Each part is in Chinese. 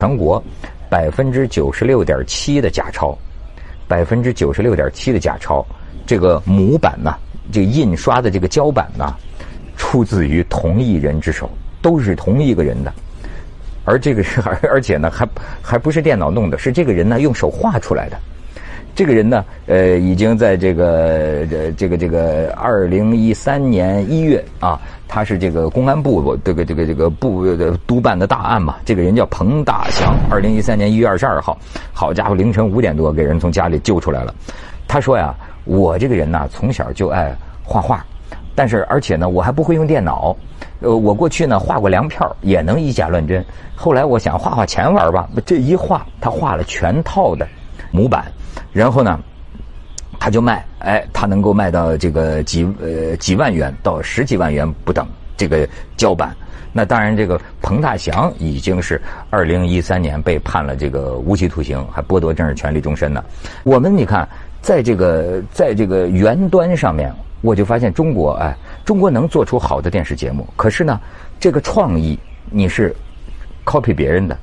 全国百分之九十六点七的假钞，百分之九十六点七的假钞，这个模板呢，这个印刷的这个胶板呢，出自于同一人之手，都是同一个人的。而这个是，而而且呢，还还不是电脑弄的，是这个人呢用手画出来的。这个人呢，呃，已经在这个这这个这个二零一三年一月啊，他是这个公安部这个这个这个部督办的大案嘛。这个人叫彭大祥，二零一三年一月二十二号，好家伙，凌晨五点多给人从家里救出来了。他说呀，我这个人呢，从小就爱画画，但是而且呢，我还不会用电脑。呃，我过去呢画过粮票，也能以假乱真。后来我想画画钱玩吧，这一画，他画了全套的模板，然后呢，他就卖，哎，他能够卖到这个几呃几万元到十几万元不等这个胶板。那当然，这个彭大祥已经是二零一三年被判了这个无期徒刑，还剥夺政治权利终身呢。我们你看，在这个在这个源端上面，我就发现中国哎。中国能做出好的电视节目，可是呢，这个创意你是 copy 别人的，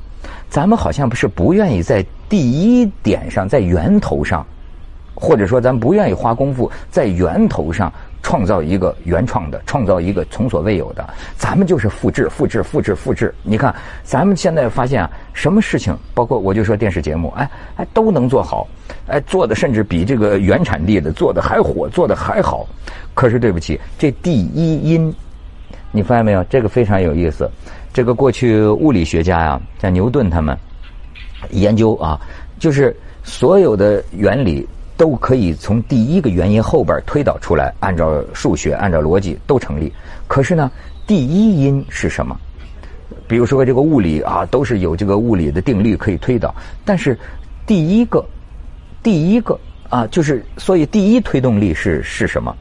咱们好像不是不愿意在第一点上，在源头上，或者说咱不愿意花功夫在源头上创造一个原创的，创造一个从所未有的，咱们就是复制、复制、复制、复制。你看，咱们现在发现啊，什么事情，包括我就说电视节目，哎哎都能做好，哎做的甚至比这个原产地的做的还火，做的还好。可是对不起，这第一因，你发现没有？这个非常有意思。这个过去物理学家呀，像牛顿他们研究啊，就是所有的原理都可以从第一个原因后边推导出来，按照数学、按照逻辑都成立。可是呢，第一因是什么？比如说这个物理啊，都是有这个物理的定律可以推导，但是第一个，第一个啊，就是所以第一推动力是是什么？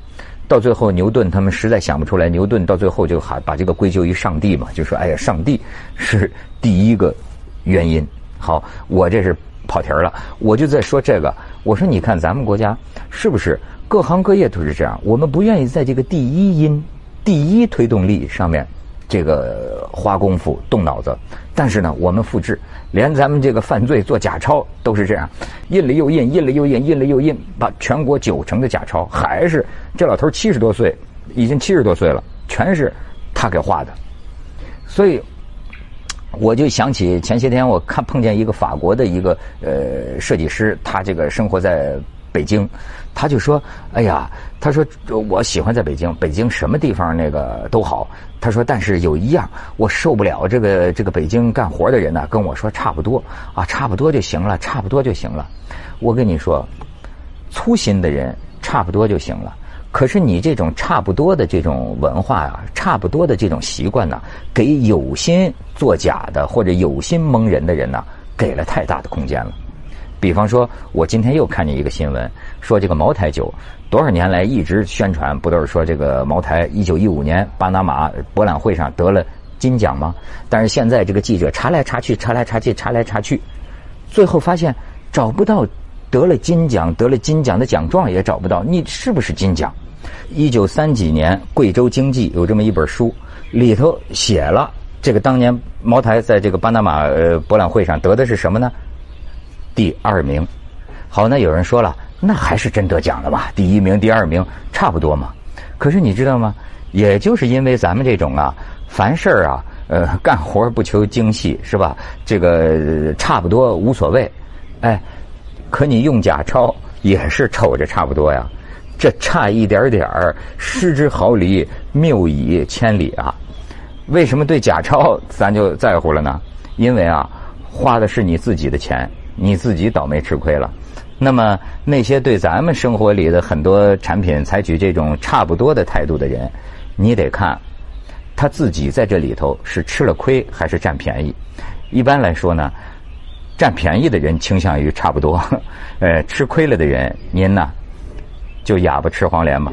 到最后，牛顿他们实在想不出来。牛顿到最后就还把这个归咎于上帝嘛，就说：“哎呀，上帝是第一个原因。”好，我这是跑题儿了。我就在说这个。我说，你看咱们国家是不是各行各业都是这样？我们不愿意在这个第一因、第一推动力上面。这个花功夫动脑子，但是呢，我们复制，连咱们这个犯罪做假钞都是这样，印了又印，印了又印，印了又印，把全国九成的假钞还是这老头七十多岁，已经七十多岁了，全是他给画的。所以，我就想起前些天我看碰见一个法国的一个呃设计师，他这个生活在。北京，他就说：“哎呀，他说我喜欢在北京，北京什么地方那个都好。他说，但是有一样我受不了，这个这个北京干活的人呢，跟我说差不多啊，差不多就行了，差不多就行了。我跟你说，粗心的人差不多就行了。可是你这种差不多的这种文化啊，差不多的这种习惯呢，给有心作假的或者有心蒙人的人呢，给了太大的空间了。”比方说，我今天又看见一个新闻，说这个茅台酒多少年来一直宣传，不都是说这个茅台一九一五年巴拿马博览会上得了金奖吗？但是现在这个记者查来查去，查来查去，查来查去，最后发现找不到得了金奖、得了金奖的奖状也找不到，你是不是金奖？一九三几年，贵州经济有这么一本书，里头写了这个当年茅台在这个巴拿马呃博览会上得的是什么呢？第二名，好，那有人说了，那还是真得奖了嘛？第一名、第二名差不多嘛。可是你知道吗？也就是因为咱们这种啊，凡事啊，呃，干活不求精细，是吧？这个差不多无所谓，哎，可你用假钞也是瞅着差不多呀。这差一点点儿，失之毫厘，谬以千里啊。为什么对假钞咱就在乎了呢？因为啊，花的是你自己的钱。你自己倒霉吃亏了。那么那些对咱们生活里的很多产品采取这种差不多的态度的人，你得看他自己在这里头是吃了亏还是占便宜。一般来说呢，占便宜的人倾向于差不多，呃，吃亏了的人，您呢就哑巴吃黄连吧。